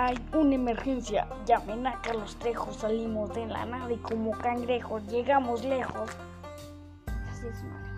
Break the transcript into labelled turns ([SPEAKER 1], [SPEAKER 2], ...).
[SPEAKER 1] Hay una emergencia. Llamen a Carlos Trejo. Salimos de la nave como cangrejos. Llegamos lejos. Así es, madre.